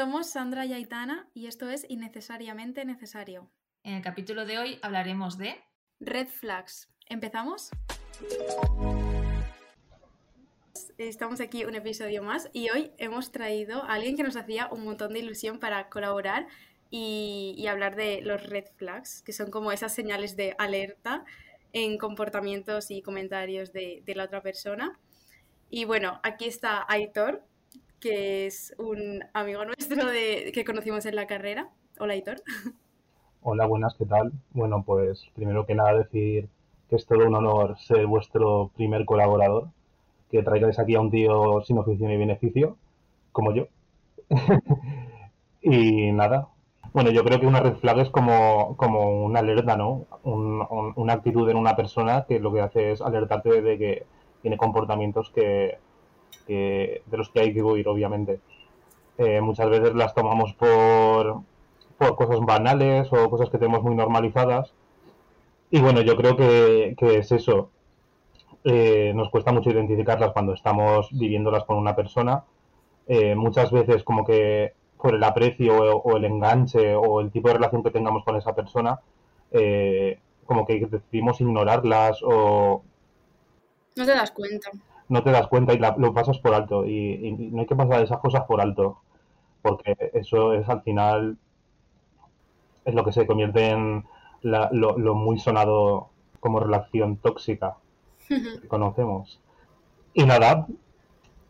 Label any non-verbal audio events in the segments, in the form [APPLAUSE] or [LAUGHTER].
Somos Sandra y Aitana y esto es Innecesariamente Necesario. En el capítulo de hoy hablaremos de... Red flags. ¿Empezamos? Estamos aquí un episodio más y hoy hemos traído a alguien que nos hacía un montón de ilusión para colaborar y, y hablar de los red flags, que son como esas señales de alerta en comportamientos y comentarios de, de la otra persona. Y bueno, aquí está Aitor, que es un amigo nuestro de, que conocimos en la carrera. Hola, Aitor. Hola, buenas, ¿qué tal? Bueno, pues primero que nada decir que es todo un honor ser vuestro primer colaborador, que traigáis aquí a un tío sin oficio ni beneficio, como yo. [LAUGHS] y nada. Bueno, yo creo que una red flag es como, como una alerta, ¿no? Un, un, una actitud en una persona que lo que hace es alertarte de que tiene comportamientos que, que, de los que hay que huir, obviamente. Eh, muchas veces las tomamos por, por cosas banales o cosas que tenemos muy normalizadas. Y bueno, yo creo que, que es eso. Eh, nos cuesta mucho identificarlas cuando estamos viviéndolas con una persona. Eh, muchas veces como que por el aprecio o, o, el enganche o el tipo de relación que tengamos con esa persona, eh, como que decidimos ignorarlas o... No te das cuenta no te das cuenta y la, lo pasas por alto. Y, y, no hay que pasar esas cosas por alto, porque eso es al final es lo que se convierte en la, lo, lo, muy sonado como relación tóxica que conocemos. Y nada,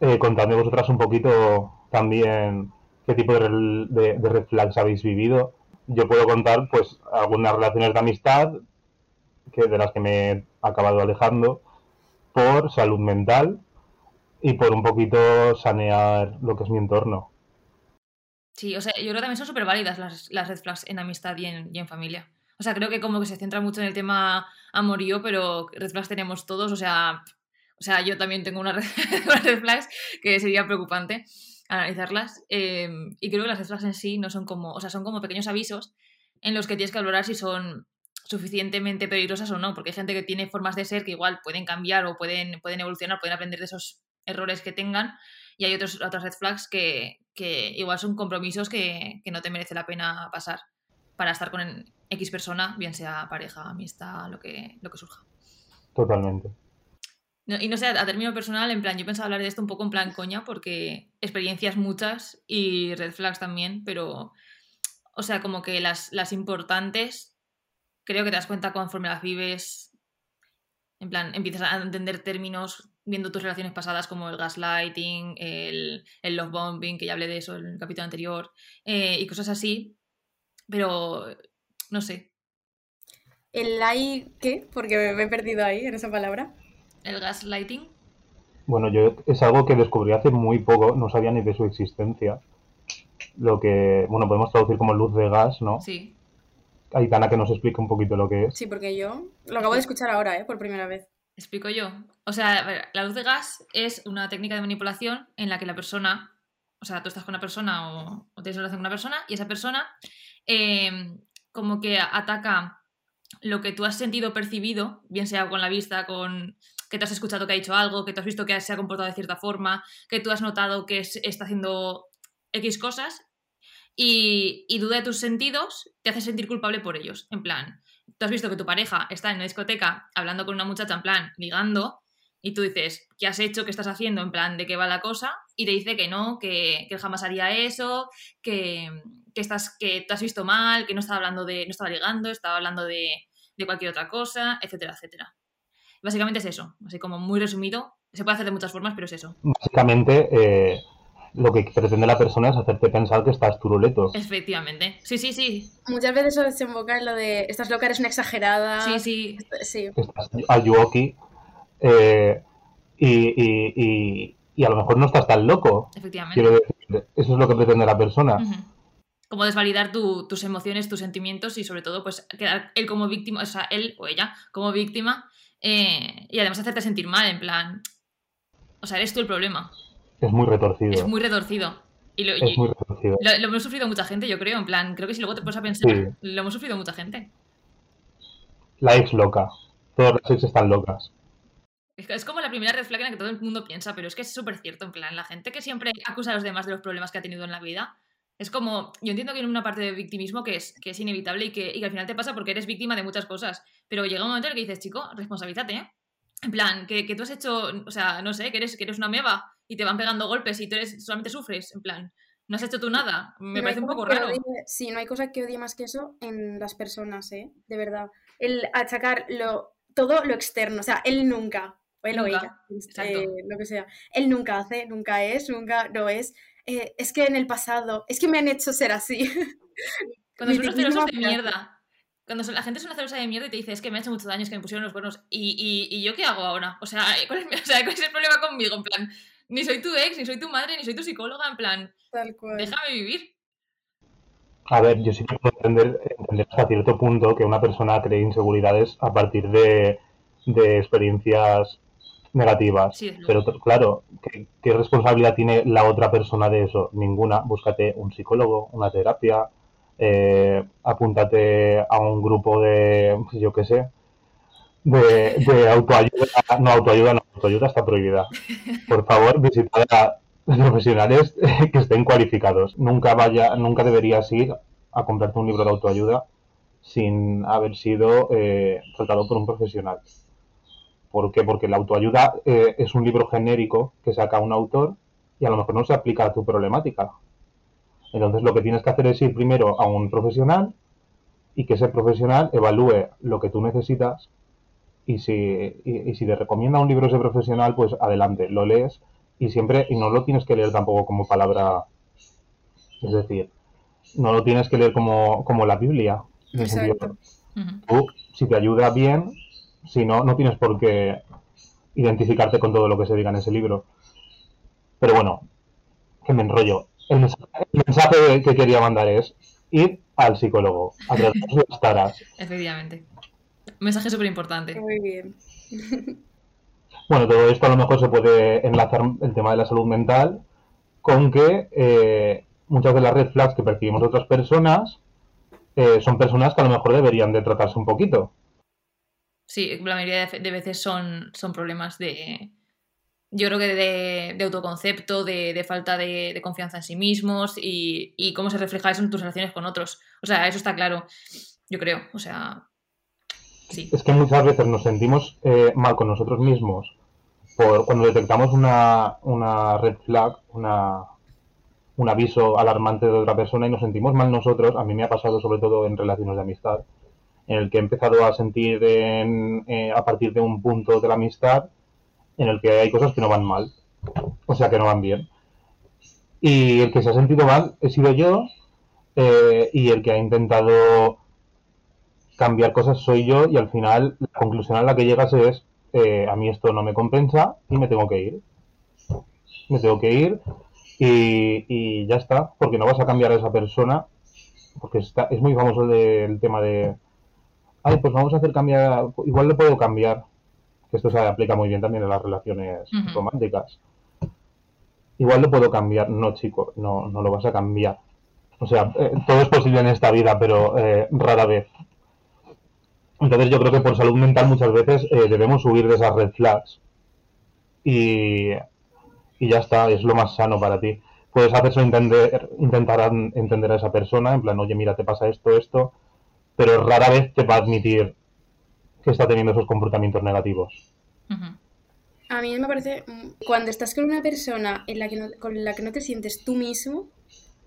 eh, contadme vosotras un poquito también qué tipo de, de, de red flags habéis vivido. Yo puedo contar pues algunas relaciones de amistad que de las que me he acabado alejando por salud mental y por un poquito sanear lo que es mi entorno. Sí, o sea, yo creo que también son súper válidas las, las red flags en amistad y en, familia. O sea, creo que como que se centra mucho en el tema amorío, pero red flags tenemos todos, o sea, o sea yo también tengo una [LAUGHS] red flags que sería preocupante analizarlas. Eh, y creo que las red flags en sí no son como, o sea, son como pequeños avisos en los que tienes que valorar si son suficientemente peligrosas o no, porque hay gente que tiene formas de ser que igual pueden cambiar o pueden, pueden evolucionar, pueden aprender de esos errores que tengan, y hay otros, otras red flags que, que igual son compromisos que, que, no te merece la pena pasar para estar con X persona, bien sea pareja, amistad, lo que, lo que surja. Totalmente. No, y no sé, a término personal, en plan, yo pensaba hablar de esto un poco en plan coña, porque experiencias muchas y red flags también, pero, o sea, como que las, las importantes creo que te das cuenta conforme las vives. En plan, empiezas a entender términos viendo tus relaciones pasadas como el gaslighting, el, el love bombing, que ya hablé de eso en el capítulo anterior, eh, y cosas así. Pero, no sé. ¿El like qué? Porque me he perdido ahí en esa palabra. ¿El gaslighting? Bueno, yo es algo que descubrí hace muy poco, no sabía ni de su existencia. Lo que, bueno, podemos traducir como luz de gas, ¿no? Sí. Aitana que nos explique un poquito lo que es. Sí, porque yo lo acabo de escuchar ahora, ¿eh? Por primera vez. Explico yo. O sea, la luz de gas es una técnica de manipulación en la que la persona, o sea, tú estás con una persona o, o tienes relación con una persona y esa persona eh, como que ataca lo que tú has sentido percibido, bien sea con la vista, con que te has escuchado que ha dicho algo, que tú has visto que se ha comportado de cierta forma, que tú has notado que está haciendo X cosas y, duda de tus sentidos te hace sentir culpable por ellos. En plan, tú has visto que tu pareja está en una discoteca hablando con una muchacha, en plan, ligando, y tú dices, ¿qué has hecho? ¿Qué estás haciendo? En plan, ¿de qué va la cosa? Y te dice que no, que, que jamás haría eso, que, que, estás, que te has visto mal, que no estaba hablando de, no estaba ligando, estaba hablando de, de cualquier otra cosa, etcétera, etcétera. Básicamente es eso, así como muy resumido. Se puede hacer de muchas formas, pero es eso. Básicamente, eh, lo que pretende la persona es hacerte pensar que estás turuleto. Efectivamente. Sí, sí, sí. Muchas veces eso desemboca en lo de estás loca, eres una exagerada. Sí, sí. sí. Estás ayuoki. Eh, y, y, y, y, a lo mejor no estás tan loco. Efectivamente. Quiero decir, eso es lo que pretende la persona. Uh -huh. Como desvalidar tu, tus emociones, tus sentimientos y sobre todo, pues, quedar él como víctima, o sea, él o ella como víctima eh, y además hacerte sentir mal, en plan. O sea, eres tú el problema. Es muy retorcido. Es muy retorcido. Y lo, es muy retorcido. Lo, lo, hemos sufrido mucha gente, yo creo. En plan, creo que si luego te pones a pensar, Sí. lo hemos sufrido mucha gente. La ex loca. Todas las ex están locas. Es, es como la primera red flag en la que todo el mundo piensa, pero es que es súper cierto. En plan, la gente que siempre acusa a los demás de los problemas que ha tenido en la vida, Es como, yo entiendo que hay una parte de victimismo que es, que es inevitable y que, y que al final te pasa porque eres víctima de muchas cosas. Pero llega un momento en el que dices, chico, responsabilízate, ¿eh? En plan, que, que tú has hecho, o sea, no sé, que eres, que eres una meba y te van pegando golpes y tú eres, solamente sufres. En plan, no has hecho tú nada. Me No parece un poco raro. odie- sí, no hay cosa que odie más que eso en las personas, ¿eh? De verdad. El achacar lo, todo lo externo, o sea, él nunca, o él o Nunca, ella, exacto. eh, lo que sea. Él nunca hace, nunca es, nunca no es. Eh, es que en el pasado, es que me han hecho ser así. [LAUGHS] Cuando son los celosos de mierda. Cuando son- la gente es una celosa de mierda y te dice, es que me ha hecho mucho daño, es que me pusieron los cuernos. ¿Y, y, y yo qué hago ahora? O sea, ¿cuál es, mi- [LAUGHS] o sea, ¿cuál es el problema conmigo? En plan, ni soy tu ex, ni soy tu madre, ni soy tu psicóloga. En plan, Tal cual. déjame vivir. A ver, yo sí que puedo entender, entender hasta cierto punto que una persona cree inseguridades a partir de, de experiencias negativas. Sí, Pero claro, ¿qué, qué responsabilidad tiene la otra persona de eso? Ninguna. Búscate un psicólogo, una terapia, eh, apúntate a un grupo de, pues yo qué sé, de, autoayuda. No, autoayuda no, autoayuda está prohibida. Por favor, visitad a profesionales que estén cualificados. Nunca vaya, nunca deberías ir a comprarte un libro de autoayuda sin haber sido eh, tratado por un profesional. ¿Por qué? Porque la autoayuda eh, es un libro genérico que saca un autor y a lo mejor no se aplica a tu problemática. Entonces lo que tienes que hacer es ir primero a un profesional y que ese profesional evalúe lo que tú necesitas y si, y, y si te recomienda un libro ese profesional, pues adelante, lo lees y siempre, y no lo tienes que leer tampoco como palabra, es decir, no lo tienes que leer como, como la Biblia. en el sentido- tú, si te ayuda bien, si no, no tienes por qué identificarte con todo lo que se diga en ese libro. Pero bueno, que me enrollo. El mensaje, el mensaje que quería mandar es ir al psicólogo, a tratarse las taras. Efectivamente. Un mensaje súper importante. Muy bien. Bueno, todo esto a lo mejor se puede enlazar el tema de la salud mental con que eh, muchas de las red flags que percibimos de otras personas eh, son personas que a lo mejor deberían de tratarse un poquito. Sí, la mayoría de, veces son, son problemas de. Yo creo que de, de autoconcepto, de, de falta de, de confianza en sí mismos y, y cómo se refleja eso en tus relaciones con otros. O sea, eso está claro. Yo creo. O sea. Es que muchas veces nos sentimos eh, mal con nosotros mismos por cuando detectamos una, una red flag, una, un aviso alarmante de otra persona y nos sentimos mal nosotros. A mí me ha pasado sobre todo en relaciones de amistad, en el que he empezado a sentir en- eh, a partir de un punto de la amistad en el que hay cosas que no van mal, o sea, que no van bien. Y el que se ha sentido mal he sido yo eh, y el que ha intentado cambiar cosas soy yo y al final la conclusión a la que llegas es eh, a mí esto no me compensa y me tengo que ir. Me tengo que ir y, y ya está, porque no vas a cambiar a esa persona, porque está, es muy famoso el, de- el tema de, ay, pues vamos a hacer cambiar, igual le puedo cambiar, que esto se aplica muy bien también en las relaciones románticas. Igual lo puedo cambiar, no chico, no, no lo vas a cambiar. O sea, eh, todo es posible en esta vida, pero eh, rara vez. Entonces yo creo que por salud mental muchas veces eh, debemos huir de esas red flags y, y ya está, es lo más sano para ti. Puedes hacerlo entender, intentar entender a esa persona, en plan, oye, mira, te pasa esto, esto, pero rara vez te va a admitir que está teniendo esos comportamientos negativos. A mí me parece, cuando estás con una persona en la que no- con la que no te sientes tú mismo,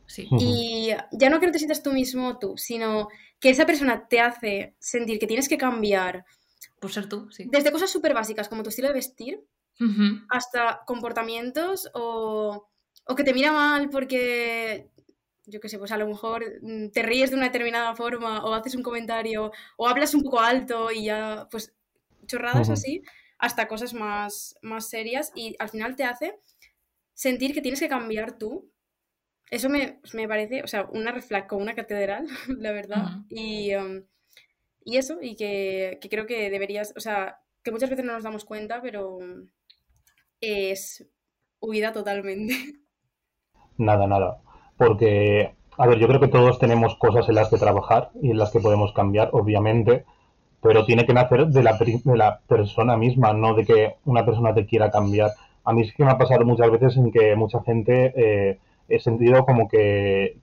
Sí. Y ya no que no te sientas tú mismo tú, sino que esa persona te hace sentir que tienes que cambiar Por ser tú, sí. desde cosas súper básicas como tu estilo de vestir hasta comportamientos o, o que te mira mal porque, yo qué sé, pues a lo mejor mm, te ríes de una determinada forma o haces un comentario o hablas un poco alto y ya, pues chorradas así, hasta cosas más, más serias y al final te hace sentir que tienes que cambiar tú. Eso me, me parece, o sea, una red flag como una catedral, [LAUGHS] la verdad. Y, um, y eso, y que, que creo que deberías, o sea, que muchas veces no nos damos cuenta, pero es huida totalmente. [LAUGHS] Nada, nada. Porque, a ver, yo creo que todos tenemos cosas en las que trabajar y en las que podemos cambiar, obviamente, pero tiene que nacer de la, de la persona misma, no de que una persona te quiera cambiar. A mí sí que me ha pasado muchas veces en que mucha gente eh, he sentido como que,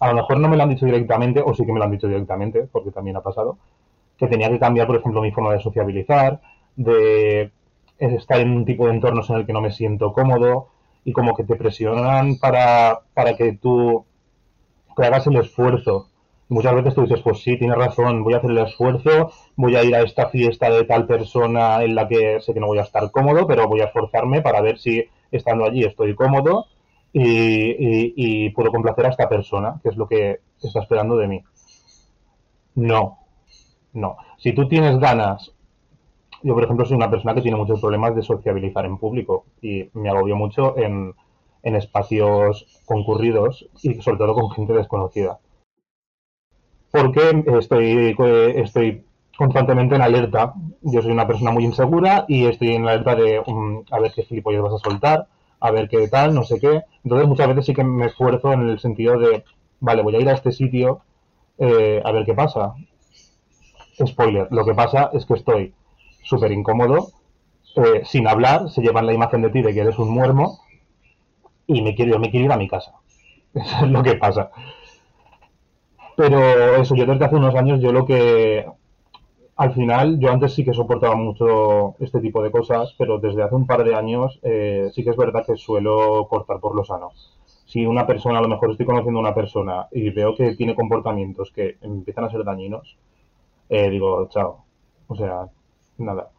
a lo mejor no me lo han dicho directamente, o sí que me lo han dicho directamente, porque también ha pasado, que tenía que cambiar, por ejemplo, mi forma de sociabilizar, de estar en un tipo de entornos en el que no me siento cómodo y como que te presionan para, para que tú hagas el esfuerzo. Muchas veces tú dices, pues sí, tienes razón, voy a hacer el esfuerzo, voy a ir a esta fiesta de tal persona en la que sé que no voy a estar cómodo, pero voy a esforzarme para ver si estando allí estoy cómodo y, puedo complacer a esta persona, que es lo que está esperando de mí. No, no. Si tú tienes ganas, yo por ejemplo soy una persona que tiene muchos problemas de sociabilizar en público y me agobio mucho en, en espacios concurridos y sobre todo con gente desconocida. Porque estoy, estoy constantemente en alerta. Yo soy una persona muy insegura y estoy en alerta de mm, a ver qué gilipollas vas a soltar, a ver qué tal, no sé qué. Entonces muchas veces sí que me esfuerzo en el sentido de, vale, voy a ir a este sitio eh, a ver qué pasa. Spoiler, lo que pasa es que estoy súper incómodo, eh, sin hablar, se llevan la imagen de ti de que eres un muermo y me quiero, yo me quiero ir a mi casa. [LAUGHS] Eso es lo que pasa. Pero eso, yo desde hace unos años, yo lo que al final, yo antes sí que soportaba mucho este tipo de cosas, pero desde hace un par de años eh, sí que es verdad que suelo cortar por lo sano. Si una persona, a lo mejor estoy conociendo a una persona y veo que tiene comportamientos que empiezan a ser dañinos, eh, digo, chao. O sea, nada.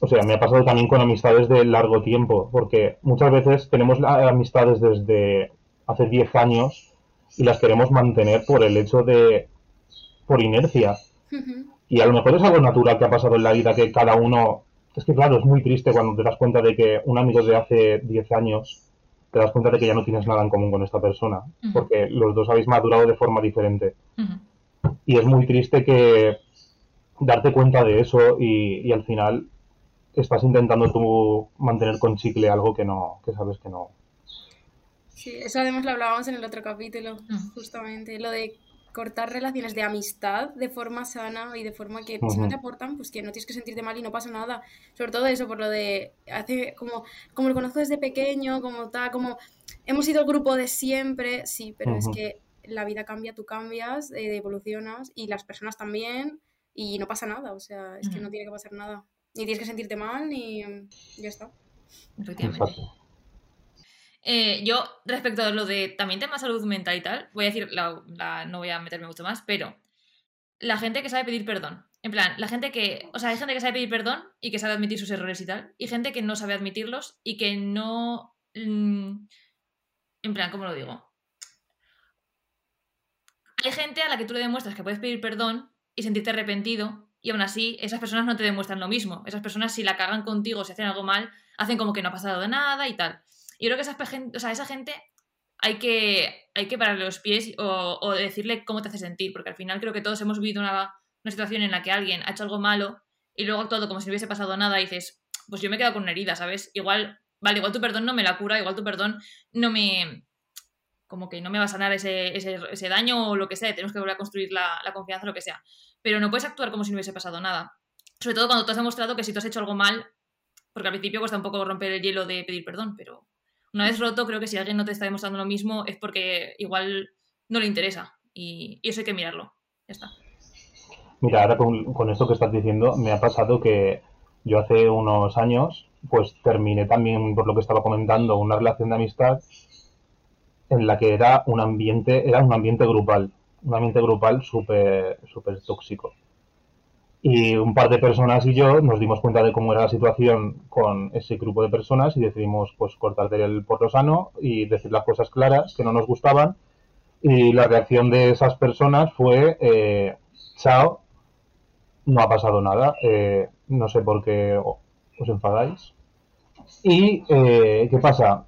O sea, me ha pasado también con amistades de largo tiempo, porque muchas veces tenemos amistades desde hace 10 años y las queremos mantener por el hecho de, por inercia. Y a lo mejor es algo natural que ha pasado en la vida que cada uno... Es que claro, es muy triste cuando te das cuenta de que un amigo de hace 10 años te das cuenta de que ya no tienes nada en común con esta persona, porque los dos habéis madurado de forma diferente. Y es muy triste que darte cuenta de eso y, al final estás intentando tú mantener con chicle algo que no, que sabes que no. Sí, eso además lo hablábamos en el otro capítulo, justamente, lo de cortar relaciones de amistad de forma sana y de forma que si no te aportan, pues que no tienes que sentirte mal y no pasa nada. Sobre todo eso, por lo de, hace como, como lo conozco desde pequeño, como tal, como hemos sido el grupo de siempre, sí, pero es que la vida cambia, tú cambias, eh, evolucionas y las personas también y no pasa nada, o sea, es que no tiene que pasar nada. Ni tienes que sentirte mal, ni ya está. Efectivamente. Eh, yo, respecto a lo de también tema salud mental y tal, voy a decir, la, no voy a meterme mucho más, pero la gente que sabe pedir perdón. En plan, la gente que. O sea, hay gente que sabe pedir perdón y que sabe admitir sus errores y tal, y gente que no sabe admitirlos y que no. Mm, en plan, ¿cómo lo digo? Hay gente a la que tú le demuestras que puedes pedir perdón y sentirte arrepentido, y aún así, esas personas no te demuestran lo mismo. Esas personas, si la cagan contigo, si hacen algo mal, hacen como que no ha pasado de nada y tal. Y creo que esa, o sea, esa gente hay que, hay que pararle los pies o, decirle cómo te hace sentir, porque al final creo que todos hemos vivido una, situación en la que alguien ha hecho algo malo y luego ha actuado como si no hubiese pasado nada y dices, pues yo me he quedado con una herida, ¿sabes? Igual, vale, igual tu perdón no me la cura, igual tu perdón no me... como que no me va a sanar ese, ese, daño o lo que sea, tenemos que volver a construir la, la confianza o lo que sea. Pero no puedes actuar como si no hubiese pasado nada. Sobre todo cuando tú has demostrado que si tú has hecho algo mal, porque al principio cuesta un poco romper el hielo de pedir perdón, pero una vez roto, creo que si alguien no te está demostrando lo mismo es porque igual no le interesa y, eso hay que mirarlo. Ya está. Mira, ahora con, esto que estás diciendo, me ha pasado que yo hace unos años, pues terminé también, por lo que estaba comentando, una relación de amistad en la que era un ambiente, era un ambiente grupal, un ambiente grupal súper súper tóxico y un par de personas y yo nos dimos cuenta de cómo era la situación con ese grupo de personas y decidimos pues cortar el porro sano y decir las cosas claras que no nos gustaban. Y la reacción de esas personas fue eh, chao no ha pasado nada eh, no sé por qué os enfadáis y eh, qué pasa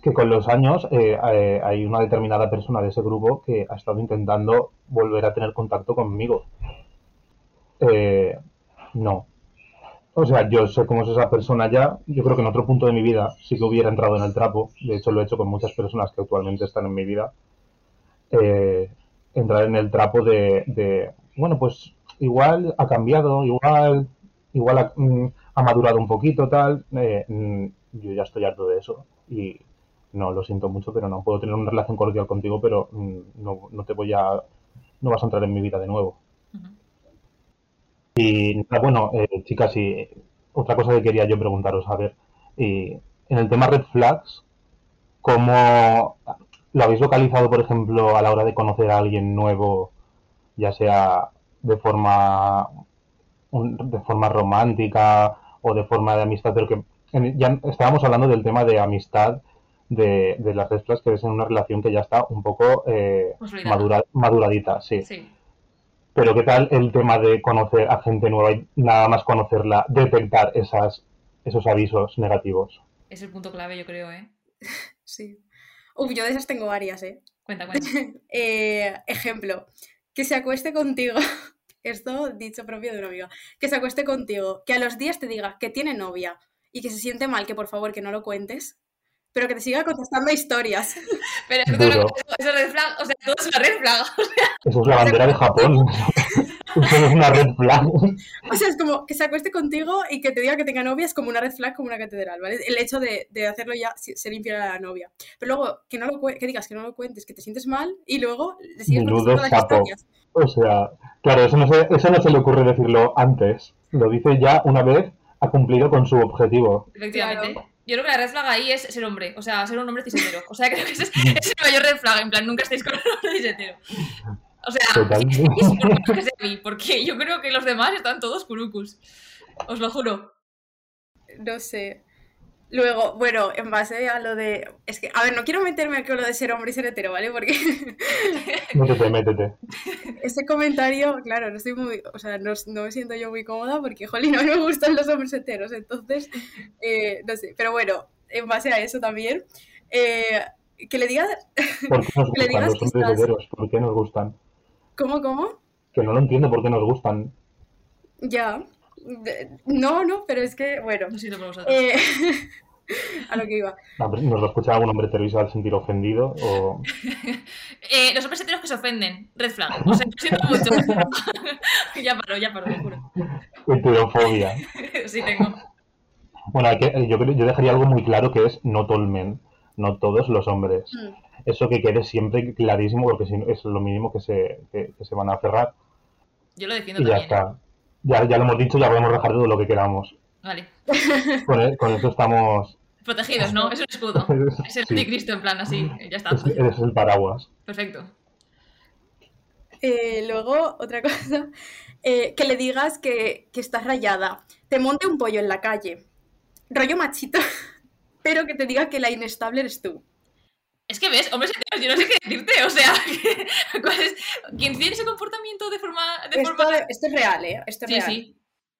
que con los años hay una determinada persona de ese grupo que ha estado intentando volver a tener contacto conmigo eh, no. O sea, yo sé cómo es esa persona ya. Yo creo que en otro punto de mi vida sí que hubiera entrado en el trapo. De hecho, lo he hecho con muchas personas que actualmente están en mi vida. Eh, entrar en el trapo de, bueno, pues igual ha cambiado, igual, igual ha, mm, madurado un poquito, tal. Eh, mm, yo ya estoy harto de eso. Y no, lo siento mucho, pero no puedo tener una relación cordial contigo, pero mm, no, no te voy a, no vas a entrar en mi vida de nuevo. Y nada, bueno, eh, chicas, y otra cosa que quería yo preguntaros, a ver, y en el tema red flags, ¿cómo lo habéis localizado, por ejemplo, a la hora de conocer a alguien nuevo, ya sea de forma un- de forma romántica o de forma de amistad, pero que en- ya estábamos hablando del tema de amistad, de, de las red flags que ves en una relación que ya está un poco eh, madura- maduradita, sí. Sí. Pero ¿qué tal el tema de conocer a gente nueva y nada más conocerla, detectar esas, esos avisos negativos? Es el punto clave, yo creo, ¿eh? [LAUGHS] Sí. Uf, yo de esas tengo varias, ¿eh? Cuenta, [LAUGHS] cuenta. Eh, ejemplo, que se acueste contigo. [LAUGHS] Esto dicho propio de una amiga. Que se acueste contigo, que a los días te diga que tiene novia y que se siente mal, que por favor que no lo cuentes, pero que te siga contestando historias. [LAUGHS] Pero es que todo Duro. lo que eso es red flag, o sea, todo es una red flag. Eso es la bandera de Japón. [LAUGHS] Eso es una red flag. O sea, es como que se acueste contigo y que te diga que tenga novia es como una red flag, como una catedral, ¿vale? El hecho de, de hacerlo ya, ser infiel a la novia. Pero luego, que, no lo, que digas que no lo cuentes, que te sientes mal y luego le sigues contestando las historias. O sea, claro, eso no, se, eso no se le ocurre decirlo antes. Lo dice ya una vez ha cumplido con su objetivo. Efectivamente. Yo creo que la red flag ahí es ser hombre, o sea, ser un hombre cishetero. O sea, creo que [LAUGHS] ese es, el mayor red flag, en plan, nunca estáis con un hombre cishetero. O sea, por menos que sea mí, porque yo creo que los demás están todos curucus. Os lo juro. No sé. Luego, bueno, en base a lo de. Es que, a ver, no quiero meterme con lo de ser hombre y ser hetero, ¿vale? Porque [LAUGHS] Métete, métete. [LAUGHS] ese comentario, claro, no estoy muy. O sea, no, no me siento yo muy cómoda porque, jolín, a mí me gustan los hombres heteros, entonces. eh, no sé. Pero bueno, en base a eso también. eh, que le digas. [LAUGHS] ¿Por qué nos Que le gustan digas los que hombres estás- heteros? ¿Por qué nos gustan? ¿Cómo, cómo? Que no lo entiendo por qué nos gustan. Ya. No, no, pero es que, bueno. Por vosotros. eh, [LAUGHS] a lo que iba. ¿Nos lo escucha algún hombre hetero y se va a sentir ofendido? O... [LAUGHS] Eh, los hombres heteros que se ofenden, red flag. O sea, lo siento mucho. [LAUGHS] ya paro, ya paro, lo juro. Heterofobia. sí tengo. Bueno, que- yo, yo dejaría algo muy claro que es not all men, no todos los hombres. Mm. Eso que quede siempre clarísimo porque si no, es lo mínimo que se, que, que se van a aferrar Yo lo defiendo y ya también. ¿eh? está. Ya, ya lo hemos dicho, ya podemos dejar todo lo que queramos. Vale. Con, e- con eso estamos... Protegidos, ¿no? Es un escudo. [LAUGHS] Es el Sí. anticristo, en plan, así. Ya está. Es- Eres el paraguas. Perfecto. Eh, luego, otra [LAUGHS] cosa, eh, que le digas que, que estás rayada, te monte un pollo en la calle, rollo machito, [LAUGHS] pero que te diga que la inestable eres tú. Es que ves, hombres heteros, yo no sé qué decirte. O sea, ¿cuál es? ¿quién tiene ese comportamiento de forma. De Esto, forma... esto es real, ¿eh? Esto es Sí, real. sí.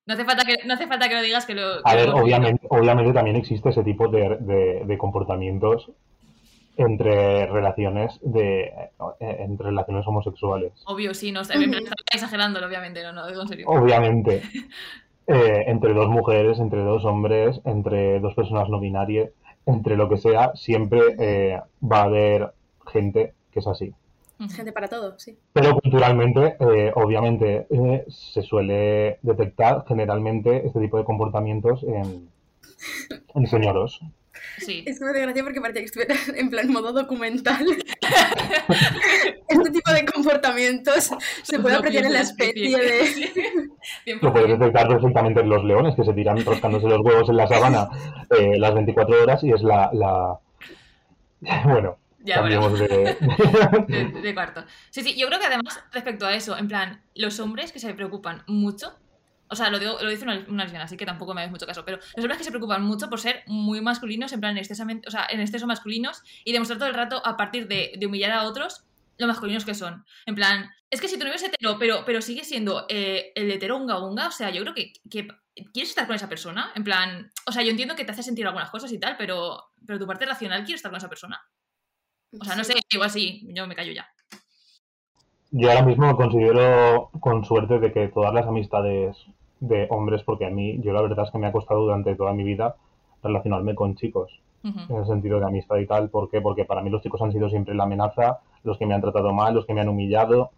No hace, falta que, no hace falta que lo digas que lo. A que ver, lo- obviamente, obviamente también existe ese tipo de, de- de comportamientos entre relaciones de eh, entre relaciones homosexuales. Obvio, sí, no, estaba exagerándolo, obviamente, no, no, digo en serio. Obviamente. [LAUGHS] Eh, entre dos mujeres, entre dos hombres, entre dos personas no binarias, entre lo que sea, siempre eh, va a haber gente que es así. Gente para todo, sí. Pero culturalmente, eh, obviamente, eh, se suele detectar generalmente este tipo de comportamientos en, en señoros. Sí. Es que me hace gracia porque parecía que estuviera [LAUGHS] en plan modo documental. [LAUGHS] este tipo de comportamientos se puede apreciar en la especie de... Sí. [LAUGHS] Lo puedes 100%. detectar perfectamente en los leones que se tiran rascándose los huevos en la sabana eh, las 24 horas y es la... la... Bueno, Ya, bueno. [LAUGHS] de... de, de cuarto. Sí, sí, yo creo que además, respecto a eso, en plan, los hombres que se preocupan mucho, o sea, lo, digo, lo dice una, una lesbiana, así que tampoco me hagas mucho caso, pero los hombres que se preocupan mucho por ser muy masculinos, en plan, excesamente, o sea, en exceso masculinos, y demostrar todo el rato, a partir de, de humillar a otros, lo masculinos que son. En plan, es que si tu novio es hetero, pero, pero sigue siendo eh, el hetero unga unga, o sea, yo creo que, que quieres estar con esa persona, en plan, o sea, yo entiendo que te hace sentir algunas cosas y tal, pero, pero tu parte racional quiere estar con esa persona. O sea, no sé, igual sí, yo me callo ya. Yo ahora mismo considero con suerte de que todas las amistades de hombres, porque a mí, yo la verdad es que me ha costado durante toda mi vida relacionarme con chicos, en el sentido de amistad y tal. ¿Por qué? Porque para mí los chicos han sido siempre la amenaza, los que me han tratado mal, los que me han humillado.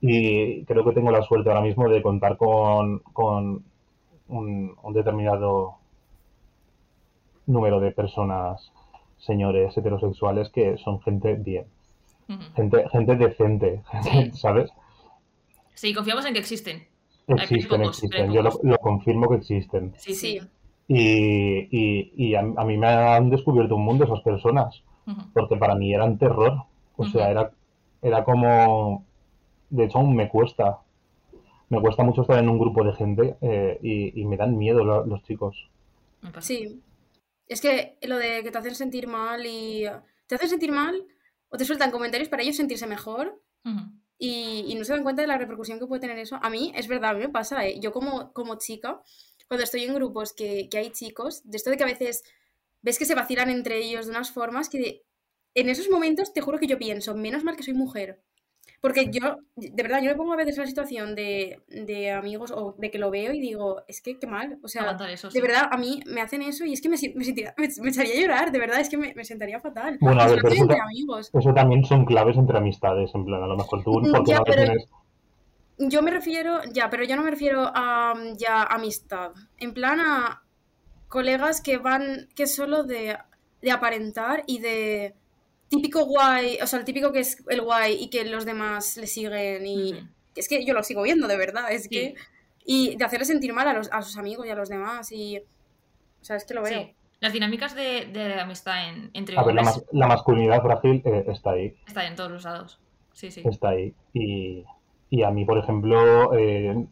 Y creo que tengo la suerte ahora mismo de contar con, con un, un determinado número de personas señores heterosexuales que son gente bien, gente, gente decente, ¿sabes? Sí, confiamos en que existen. Existen, pocos, existen, yo lo, confirmo que existen. Sí, sí. Y, y, y a, a mí me han descubierto un mundo esas personas, porque para mí eran terror. O sea, era, era como... De hecho, aún me cuesta. Me cuesta mucho estar en un grupo de gente eh, y, y me dan miedo lo- los chicos. Sí. Es que lo de que te hacen sentir mal y... Te hacen sentir mal o te sueltan comentarios para ellos sentirse mejor y no se dan cuenta de la repercusión que puede tener eso. A mí, es verdad, a mí me pasa, ¿eh? Yo como, como chica, cuando estoy en grupos que, que hay chicos, de esto de que a veces ves que se vacilan entre ellos de unas formas que en esos momentos te juro que yo pienso, menos mal que soy mujer. Porque yo, de verdad, yo me pongo a veces en la situación de, de amigos o de que lo veo y digo, es que qué mal. O sea, de sí. verdad, a mí me hacen eso y es que me, me, sentiría- [LAUGHS] me, me echaría a llorar, de verdad, es que me, me sentaría fatal. Bueno, a ver, pero eso, amigos. también son claves entre amistades, en plan, a lo mejor tú, Mm, porque ya, no le pero- tienes... Yo me refiero, ya, pero yo no me refiero a ya amistad. En plan a colegas que van, que solo de, de aparentar y de típico guay, o sea, el típico que es el guay y que los demás le siguen y es que yo lo sigo viendo, de verdad, es Sí. que y de hacerle sentir mal a, los, a sus amigos y a los demás y o sea, es que lo veo. Sí. Las dinámicas de, de amistad en- entre A ver, la, hombres mas- la masculinidad frágil eh, está ahí, están en todos los lados. Sí, sí. está ahí. Y, y a mí, por ejemplo, eh,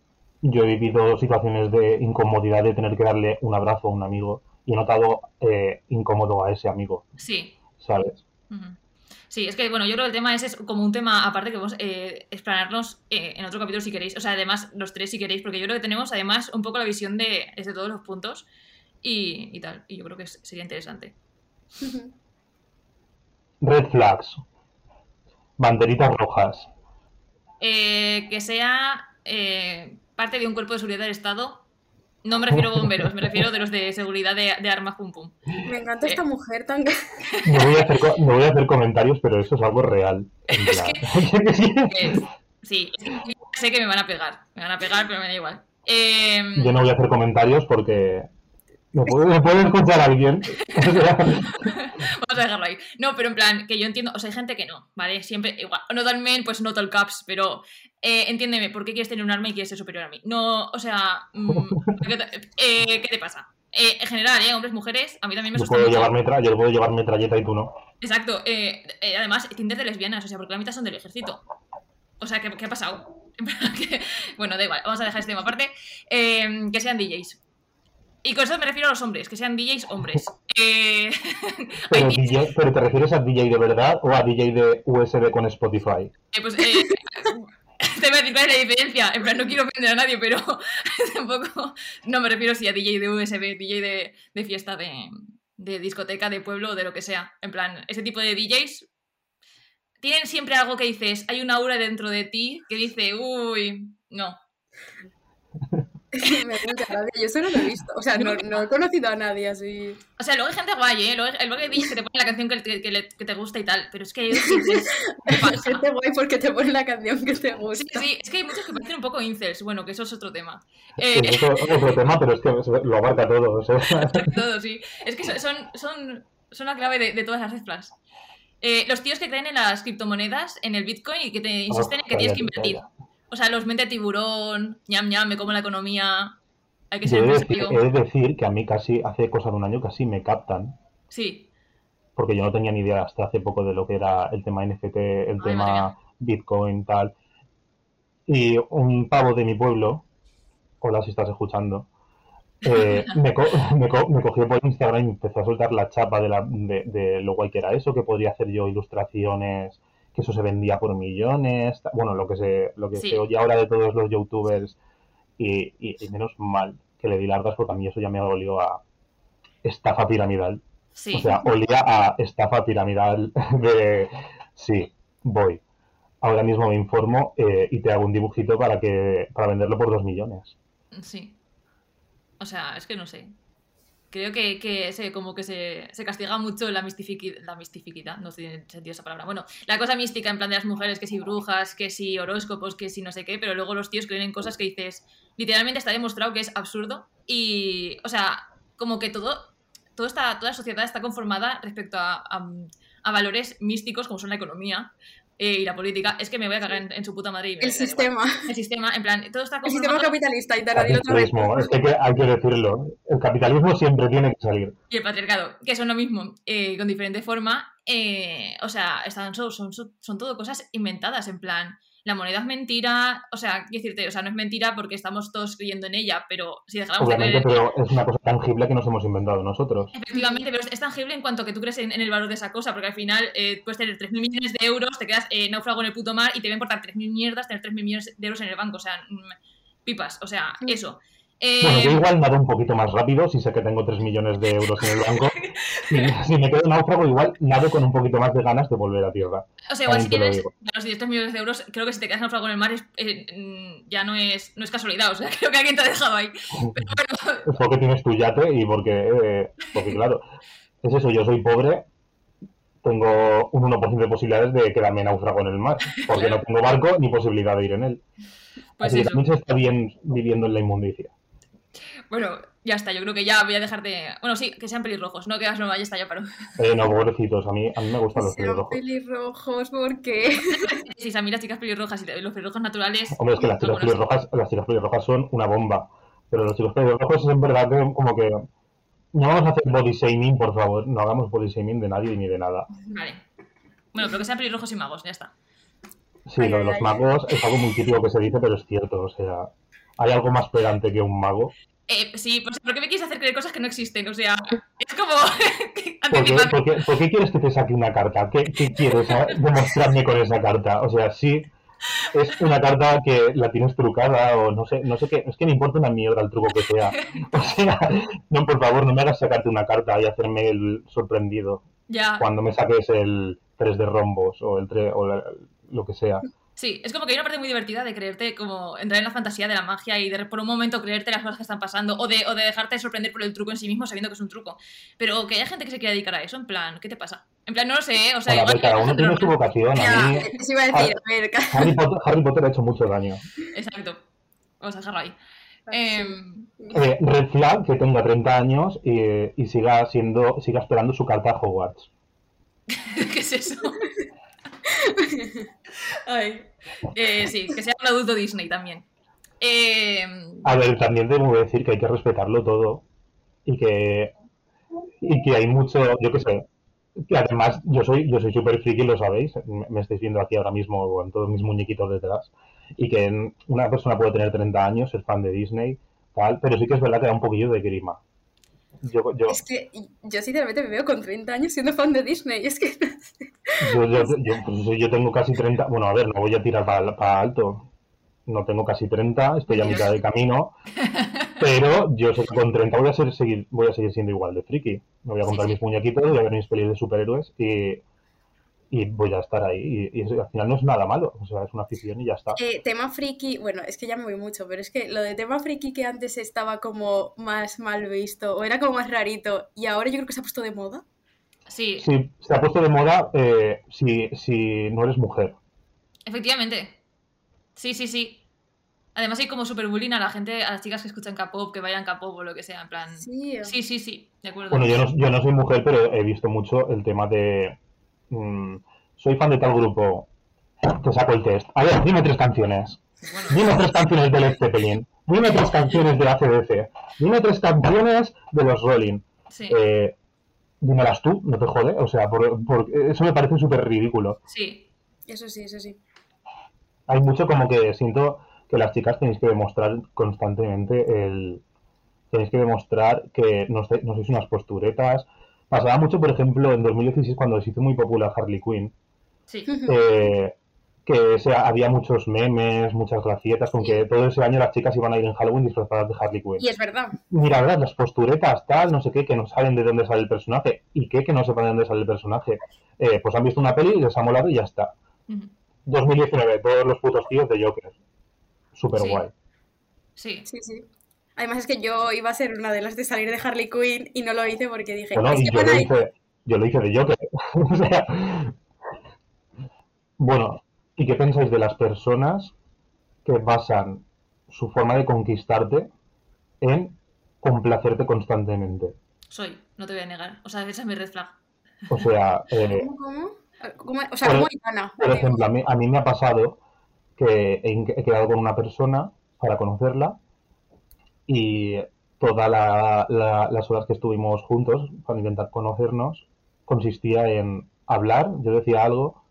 yo he vivido situaciones de incomodidad de tener que darle un abrazo a un amigo y he notado eh, incómodo a ese amigo, Sí. ¿sabes? Sí, es que bueno, yo creo que el tema ese es como un tema aparte que vamos a eh, explanarnos eh, en otro capítulo si queréis. O sea, además, los tres si queréis, porque yo creo que tenemos además un poco la visión de desde todos los puntos y, y tal. Y yo creo que es- sería interesante. Red flags, banderitas rojas. Eh, que sea eh, parte de un cuerpo de seguridad del Estado. No me refiero a bomberos, me refiero de los de seguridad de, de armas pum pum. Me encanta Eh. esta mujer tan No voy, a hacer, no voy a hacer comentarios, pero eso es algo real. en [LAUGHS] Es plan. Eh, sí, es que sé que me van a pegar. Me van a pegar, pero me da igual. Em, Yo no voy a hacer comentarios porque me puede, me puede escuchar alguien. O [LAUGHS] sea, Vamos a dejarlo ahí. No, pero en plan, que yo entiendo, o sea, hay gente que no, ¿vale? Siempre, igual, no tal men, pues no tal caps, pero eh, entiéndeme, ¿por qué quieres tener un arma y quieres ser superior a mí? No, o sea, mm, [LAUGHS] ¿qué, te, eh, ¿qué te pasa? Eh, en general, ¿eh? Hombres, mujeres, a mí también me yo puedo llevar metra- yo puedo llevar metralleta y tú no. Exacto, eh, eh, además, Tinder de lesbianas, o sea, porque la mitad son del ejército. O sea, ¿qué, qué ha pasado? [LAUGHS] Bueno, da igual, vamos a dejar este tema aparte. Eh, que sean DJs. Y con eso me refiero a los hombres, que sean DJs hombres. [LAUGHS] Eh, [LAUGHS] Pero, hay DJs DJ ¿Pero te refieres a DJ de verdad o a DJ de USB con Spotify? Eh, pues eh, [LAUGHS] te voy a decir cuál es la diferencia. En plan, no quiero ofender a nadie, pero tampoco. No me refiero si a DJ de USB, DJ de, de fiesta, de, de discoteca, de pueblo o de lo que sea. En plan, ese tipo de DJs tienen siempre algo que dices. Hay una aura dentro de ti que dice, uy, no. [LAUGHS] me mucha gracia. Yo eso no lo he visto, o sea, no, no he conocido a nadie así. O sea, luego hay gente guay, ¿eh? Luego, luego hay DJs que te ponen la canción que, que- que le- que te gusta y tal, pero es que [LAUGHS] hay otros que dices, ¿qué pasa? Gente guay porque te pone la canción que te Sí, gusta. sí, es que hay muchos que parecen un poco incels. Bueno, que eso es otro tema. Eh, Es otro, [LAUGHS] tema, pero es que lo abarca todo. o sea. todo, sí. Es que son, son, son, la clave de, de todas las red. Eh, los tíos que creen en las criptomonedas, en el Bitcoin y que te insisten en que tienes que invertir. O sea, los mente tiburón, ñam ñam, me como la economía. Hay que ser he de, decir, he de decir que a mí casi, hace cosa de un año, casi me captan. Sí, Porque yo no tenía ni idea hasta hace poco de lo que era el tema NFT, el tema Bitcoin, tal. Y un pavo de mi pueblo, hola si estás escuchando, eh, [LAUGHS] me, co- [LAUGHS] me co- me cogió por Instagram y empezó a soltar la chapa de, la, de, de lo guay que era eso, que podría hacer yo ilustraciones, que eso se vendía por millones, bueno, lo que se, lo que Sí. se oye ahora de todos los youtubers, y, y- y menos mal que le di largas porque a mí eso ya me olió a estafa piramidal. sí. O sea, olía a estafa piramidal [LAUGHS] de sí, voy. Ahora mismo me informo eh, y te hago un dibujito para que para venderlo por dos millones. Sí. O sea, es que no sé. Creo que, que se, como que se, se castiga mucho la mistificidad, la mistificidad, no tiene sentido esa palabra. Bueno, la cosa mística en plan de las mujeres, que si brujas, que si horóscopos, que si no sé qué, pero luego los tíos creen en cosas que dices, literalmente está demostrado que es absurdo y, o sea, como que todo, toda, esta, toda la sociedad está conformada respecto a, a- a valores místicos como son la economía eh, y la política. Es que me voy a cagar en, en su puta madre. y me- El me sistema. El sistema, en plan, todo está El sistema capitalista, y otra vez. Capitalismo, es que hay que- hay que decirlo. El capitalismo siempre tiene que salir. y el patriarcado, que son lo mismo, eh, con diferente forma. eh, o sea, están, son, son, son todo cosas inventadas, en plan, la moneda es mentira, o sea, quiero decirte, o sea, no es mentira porque estamos todos creyendo en ella, pero si dejáramos de Obviamente, creer pero es una cosa tangible que nos hemos inventado nosotros. Efectivamente, pero es, tangible en cuanto que tú crees en, en el valor de esa cosa, porque al final eh, puedes tener 3.000 millones de euros, te quedas eh, náufrago en el puto mar y te va a importar 3.000 mierdas tener 3.000 millones de euros en el banco, o sea, mm, pipas, o sea, eso. Eh, Bueno, yo igual nado un poquito más rápido si sé que tengo 3 millones de euros en el banco. Si, me quedo náufrago, igual nado con un poquito más de ganas de volver a tierra. o sea, igual si lo tienes digo. los 10 millones de euros, creo que si te quedas náufrago en el mar es, eh, mm, ya no es, no es casualidad, o sea, [LAUGHS] creo que alguien te ha dejado ahí. Pero bueno, porque tienes tu yate y porque, eh, porque [LAUGHS] claro, es eso, yo soy pobre, tengo un 1% de posibilidades de quedarme náufrago en el mar, porque Claro. no tengo barco ni posibilidad de ir en él. pues Así que también se está bien viviendo en la inmundicia. Bueno, ya está, yo creo que ya voy a dejar de... Bueno, sí, que sean pelirrojos, no quedas normal, ya está, ya paro. Eh, no, pobrecitos, a mí, a mí me gustan los pelirrojos. pelirrojos, ¿por qué? [LAUGHS] Sí, a mí las chicas pelirrojas y los pelirrojos naturales... Hombre, es que las chicas pelirrojas, las chicas pelirrojas son una bomba. Pero los chicos pelirrojos es en verdad que como que no vamos a hacer body shaming, por favor. No hagamos body shaming de nadie ni de nada. Vale. Bueno, pero que sean pelirrojos y magos, ya está. Sí, Ay, lo de los ay. magos es algo muy típico que se dice, pero es cierto. O sea, hay algo más pedante que un mago. Eh, sí, pues, ¿por qué me quieres hacer creer cosas que no existen? O sea, es como... [LAUGHS] ¿Por qué, Anticipar- por qué- por qué quieres que te saque una carta? ¿Qué, qué quieres ah, demostrarme con esa carta? O sea, sí, es una carta que la tienes trucada o no sé, no sé qué. Es que me importa una mierda el truco que sea. O sea, no, por favor, no me hagas sacarte una carta y hacerme el sorprendido Ya, cuando me saques el 3 de rombos o el 3 o la- lo que sea. Sí, es como que hay una parte muy divertida de creerte, como entrar en la fantasía de la magia y de por un momento creerte las cosas que están pasando o de, o de dejarte sorprender por el truco en sí mismo sabiendo que es un truco. Pero que haya gente que se quiera dedicar a eso, en plan, ¿qué te pasa? En plan, no lo sé, ¿eh? o sea, igual ver, cada uno tiene su vocación. A Ya, mí, eso iba a decir, a ver, Harry Potter, Harry Potter ha hecho mucho daño. Exacto. Vamos a dejarlo ahí. Em, Eh, red flag que tenga 30 años y, y siga siendo siga esperando su carta a Hogwarts. [LAUGHS] ¿Qué es eso? [LAUGHS] Eh, sí, que sea un adulto Disney también. Em, A ver, también debo decir que hay que respetarlo todo y que y que hay mucho, yo qué sé, que además yo soy yo soy súper friki, lo sabéis, me estáis viendo aquí ahora mismo con todos mis muñequitos detrás y que una persona puede tener 30 años, ser fan de Disney, tal, pero sí que es verdad que da un poquillo de grima. Yo, yo, Es que yo sinceramente me veo con 30 años siendo fan de Disney. Es que Yo, yo, [LAUGHS] yo, pues, yo tengo casi 30, bueno, a ver, no voy a tirar para, alto, no tengo casi 30, estoy a mitad de camino, pero yo sé que con 30 voy a, ser, seguir, voy a seguir siendo igual de friki. Me voy a comprar Sí, sí. mis muñequitos, voy a ver mis pelis de superhéroes y, y voy a estar ahí. Y, al final no es nada malo, o sea, es una afición y ya está. Eh, tema friki, bueno, es que ya me voy mucho, pero es que lo de tema friki que antes estaba como más mal visto o era como más rarito y ahora yo creo que se ha puesto de moda. sí, Sí, se ha puesto de moda eh, si, si no eres mujer. efectivamente. Sí, sí, sí. Además hay como super bullying a la gente, a las chicas que escuchan K-pop, que vayan K-pop o lo que sea, en plan... Sí, Sí, sí, sí, de acuerdo. Bueno, yo no, yo no soy mujer, pero he visto mucho el tema de. Mm, soy fan de tal grupo. Te saco el test. A ver, dime tres canciones. Dime tres canciones de Led Zeppelin. Dime tres canciones de ACDC. Dime tres canciones de los Rolling. sí, Eh, dímelas tú, no te jode. O sea, por, por- eso me parece súper ridículo. sí. eso sí, eso sí. Hay mucho como que siento que las chicas tenéis que demostrar constantemente el. Tenéis que demostrar que no, sé- no sois unas posturetas. Pasaba mucho, por ejemplo, en 2016 cuando se hizo muy popular Harley Quinn, Sí, eh, que había muchos memes, muchas gracietas, con que todo ese año las chicas iban a ir en Halloween disfrazadas de Harley Quinn. Y es verdad. Mira, ¿verdad? Las posturetas, tal, no sé qué, que no saben de dónde sale el personaje. ¿Y qué? Que no sepan de dónde sale el personaje. Eh, pues han visto una peli, les ha molado y ya está. Ujú. 2019, todos los putos tíos de Joker. Súper Sí. guay. sí. Sí, sí. Además es que yo iba a ser una de las de salir de Harley Quinn y no lo hice porque dije, Bueno, es que yo lo hice, yo lo hice de Joker. [LAUGHS] o sea, bueno, ¿y qué pensáis de las personas que basan su forma de conquistarte en complacerte constantemente? Soy, no te voy a negar. O sea, esa es mi red flag. O sea, eh, ¿Cómo, cómo? O sea, Por- como Ivana. por ejemplo, a mí, a mí me ha pasado que he, he quedado con una persona para conocerla y todas la- la- las horas que estuvimos juntos para intentar conocernos consistía en hablar, yo decía algo,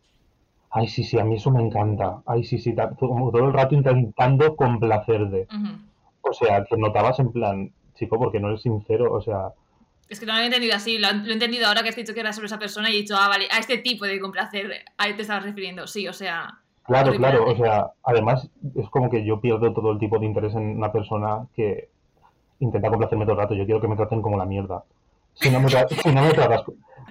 ay sí, sí, a mí eso me encanta, ay sí, sí, como todo el rato intentando complacerte. Ujú. O sea, que notabas en plan, chico, porque no eres sincero, o sea, Es que no lo había entendido así, lo, lo he entendido ahora que has dicho que era sobre esa persona y he dicho, ah, vale, a este tipo de complacer, ahí te estabas refiriendo. Sí, o sea, Claro, claro, o sea, además es como que yo pierdo todo el tipo de interés en una persona que intenta complacerme todo el rato. Yo quiero que me traten como la mierda. Si no me, tra- [LAUGHS] si no me tratas,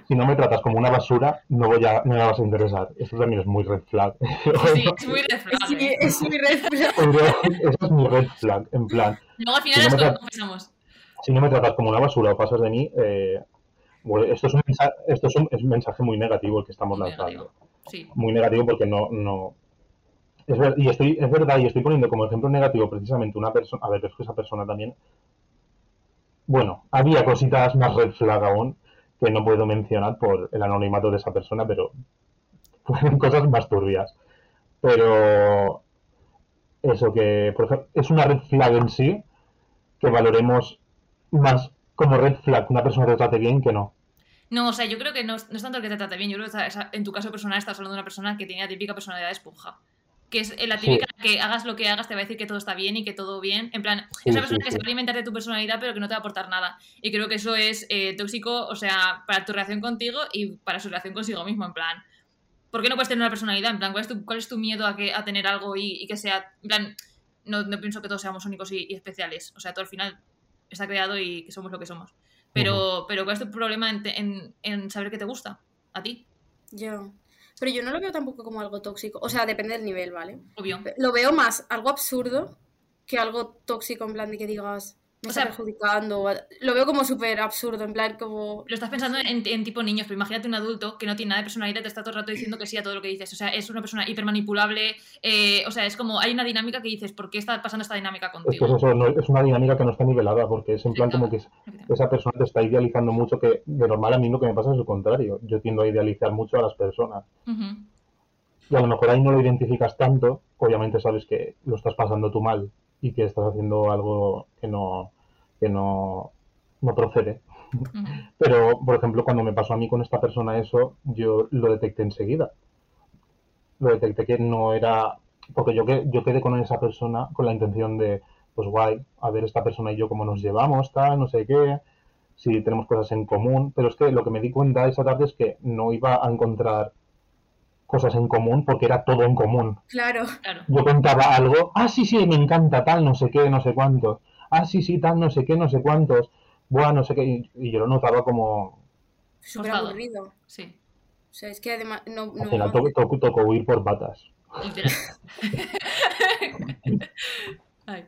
si no me tratas como una basura, no voy a, no me vas a interesar. Esto también es muy red flag. [LAUGHS] sí, es muy red flag, Sí, ¿eh? es muy red flag. [LAUGHS] Eso es mi red flag, en plan, Luego al final Si no confesamos. si no me tratas como una basura o pasas de mí, eh, bueno, esto es un mensaje, esto es un, es un mensaje muy negativo el que estamos Muy lanzando. negativo. Sí. muy negativo porque no, no es ver- y estoy, es verdad, y estoy poniendo como ejemplo negativo precisamente una persona, a ver, es que esa persona también, bueno, había cositas más red flag aún que no puedo mencionar por el anonimato de esa persona, pero [LAUGHS] fueron cosas más turbias. Pero eso que, por ejemplo, es una red flag en sí que valoremos más como red flag que una persona te trate bien que no. No, o sea, yo creo que no no es tanto el que te trate bien, yo creo que en tu caso personal estás hablando de una persona que tiene la típica personalidad de esponja. Que es la Sí. típica que hagas lo que hagas te va a decir que todo está bien y que todo bien. En plan, Sí, esa persona sí, que sí. se va a alimentar de tu personalidad pero que no te va a aportar nada. Y creo que eso es eh, tóxico, o sea, para tu relación contigo y para su relación consigo mismo, en plan. ¿Por qué no puedes tener una personalidad? En plan, ¿cuál es tu, cuál es tu miedo a, que, a tener algo y, y que sea, en plan, no, no pienso que todos seamos únicos y, y especiales. O sea, todo al final está creado y que somos lo que somos. Pero, pero ¿cuál es tu problema en, te- en- en saber qué te gusta? A ti, Ya. Pero yo no lo veo tampoco como algo tóxico. O sea, depende del nivel, ¿vale? obvio. Lo veo más algo absurdo que algo tóxico, en plan de que digas, me O está sea- perjudicando. Lo veo como súper absurdo, en plan como... Lo estás pensando en, en tipo niños, pero imagínate un adulto que no tiene nada de personalidad y te está todo el rato diciendo que sí a todo lo que dices. O sea, es una persona hipermanipulable. eh, o sea, es como hay una dinámica que dices, ¿por qué está pasando esta dinámica Es que contigo? es eso, no- es una dinámica que no está nivelada, porque es en plan como que es- esa persona te está idealizando mucho, que de normal a mí lo que me pasa es lo contrario. Yo tiendo a idealizar mucho a las personas. Y a lo mejor ahí no lo identificas tanto, obviamente sabes que lo estás pasando tú mal y que estás haciendo algo que no, que no, no procede. Pero, por ejemplo, cuando me pasó a mí con esta persona eso, yo lo detecté enseguida. Lo detecté que no era... Porque yo, que, yo quedé con esa persona con la intención de, pues guay, a ver esta persona y yo cómo nos llevamos, tal, no sé qué, si tenemos cosas en común. Pero es que lo que me di cuenta esa tarde es que no iba a encontrar cosas en común porque era todo en común. Claro. Claro. Yo contaba algo, ah, sí, sí, me encanta tal, no sé qué, no sé cuántos. Ah, sí, sí, tal, no sé qué, no sé cuántos. Buah, no sé qué. Y, y yo lo notaba como, Súper aburrido. Sí. O sea, es que además no... al no- final tocó, tocó huir por patas. [LAUGHS] Ay.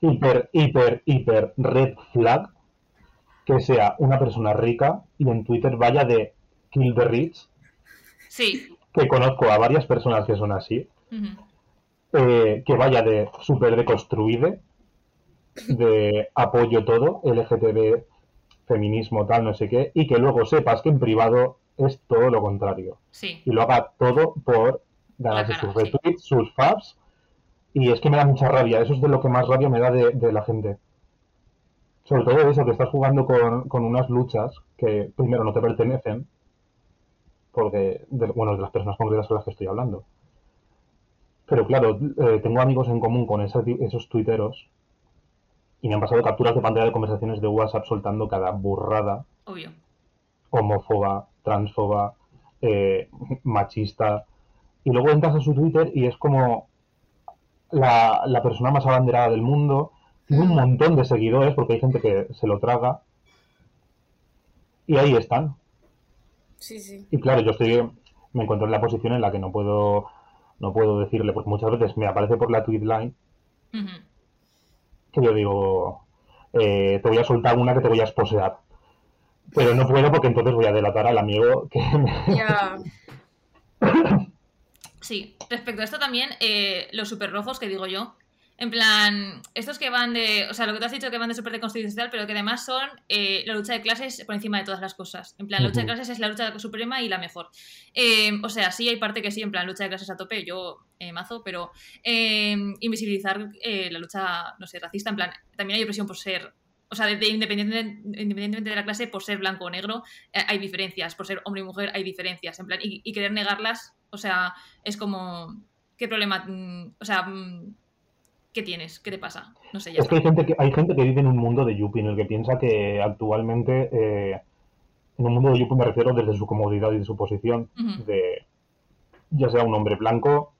Hiper, hiper, hiper red flag que sea una persona rica y en Twitter vaya de kill the rich, Sí. que conozco a varias personas que son así, eh, que vaya de súper deconstruide, de apoyo todo, LGTB, feminismo, tal, no sé qué, y que luego sepas que en privado es todo lo contrario. Sí. Y lo haga todo por ganarse sus sí. retweets, sus faps, y es que me da mucha rabia, eso es de lo que más rabia me da de, de la gente. Sobre todo eso, que estás jugando con, con unas luchas que primero no te pertenecen, porque, de, bueno, de las personas concretas con las que estoy hablando. Pero claro, eh, tengo amigos en común con ese esos tuiteros y me han pasado capturas de pantalla de conversaciones de WhatsApp soltando cada burrada Obvio. homófoba, transfoba, eh, machista. Y luego entras a su Twitter y es como la, la persona más abanderada del mundo. Tiene un montón de seguidores porque hay gente que se lo traga. Y ahí están. Sí, sí. Y claro, yo estoy, me encuentro en la posición en la que no puedo, no puedo decirle, porque muchas veces me aparece por la tweet line que yo digo, eh, te voy a soltar una que te voy a esposear. Pero no puedo porque entonces voy a delatar al amigo que [LAUGHS] me. Sí, respecto a esto también, eh, los super rojos que digo yo, En plan, estos que van de. O sea, lo que tú has dicho que van de súper de constitucional, pero que además son eh, la lucha de clases por encima de todas las cosas. En plan, la lucha de clases es la lucha suprema y la mejor. Eh, o sea, sí hay parte que sí, en plan, lucha de clases a tope, yo eh, mazo, pero invisibilizar la lucha, no sé, racista, en plan, también hay opresión por ser. O sea, de, de independientemente, independientemente de la clase, por ser blanco o negro, hay diferencias. Por ser hombre y mujer, hay diferencias. En plan, y, y querer negarlas, o sea, es como. ¿Qué problema? mm, O sea. ¿Qué tienes? ¿Qué te pasa? No sé, ya Es que hay gente que, hay gente que vive en un mundo de Yuppie en el que piensa que actualmente, eh, en un mundo de Yuppie me refiero desde su comodidad y de su posición, de ya sea un hombre blanco,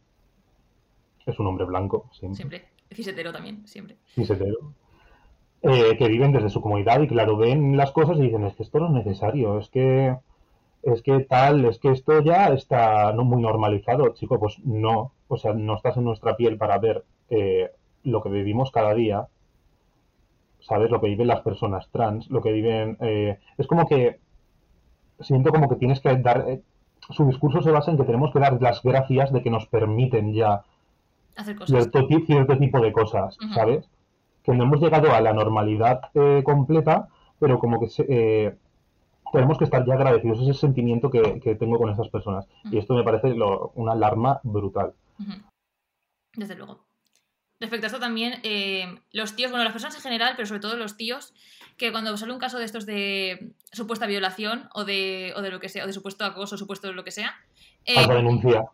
es un hombre blanco, siempre, Siempre. Cisetero también, siempre. cisetero, eh, que viven desde su comodidad y claro, ven las cosas y dicen, es que esto no es necesario, es que, es que tal, es que esto ya está no muy normalizado, chico, pues no, o sea, no estás en nuestra piel para ver eh, lo que vivimos cada día, ¿sabes? Lo que viven las personas trans, lo que viven... eh, es como que siento como que tienes que dar... eh, su discurso se basa en que tenemos que dar las gracias de que nos permiten ya Hacer cosas. cierto, cierto tipo de cosas. ¿sabes? Que no hemos llegado a la normalidad eh, completa, pero como que se- eh, tenemos que estar ya agradecidos. Ese sentimiento que, que tengo con esas personas. Y esto me parece lo- una alarma brutal. Desde luego. Respecto a esto también, eh, los tíos, bueno, las personas en general, pero sobre todo los tíos, que cuando sale un caso de estos de supuesta violación o de, o de lo que sea, o de supuesto acoso, supuesto lo que sea, eh, denuncia.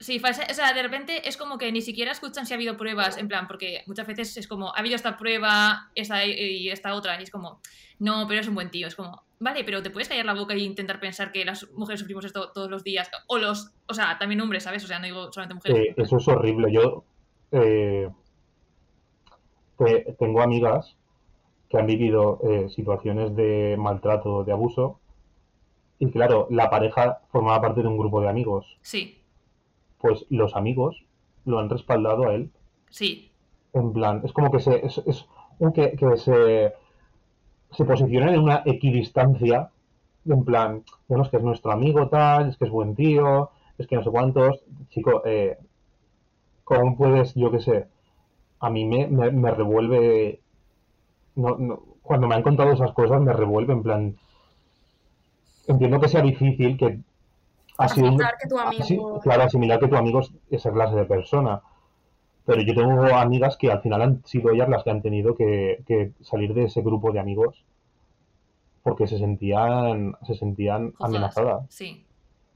Sí, falsa- o sea, de repente es como que ni siquiera escuchan si ha habido pruebas, en plan, porque muchas veces es como, ha habido esta prueba esta, y esta otra, y es como, no, pero es un buen tío, es como, vale, pero te puedes callar la boca e intentar pensar que las mujeres sufrimos esto todos los días, o los, o sea, también hombres, ¿sabes? O sea, no digo solamente mujeres. Eso es horrible. Yo eh, te- tengo amigas que han vivido eh, situaciones de maltrato, de abuso, y claro, la pareja formaba parte de un grupo de amigos. Sí, Pues los amigos lo han respaldado a él. sí, En plan, es como que se, es, es un que, que se, se posicionan en una equidistancia, en plan, bueno, es que es nuestro amigo tal, es que es buen tío, es que no sé cuántos. Chico, eh, ¿cómo puedes, yo qué sé? A mí me, me, me revuelve. No, no, cuando me han contado esas cosas me revuelve, en plan. Entiendo que sea difícil, que Aceptar que tu amigo- Sí, claro, asimilar que tu amigo es esa clase de persona. Pero yo tengo amigas que al final han sido ellas las que han tenido que, que salir de ese grupo de amigos porque se sentían, se sentían amenazadas. Sí,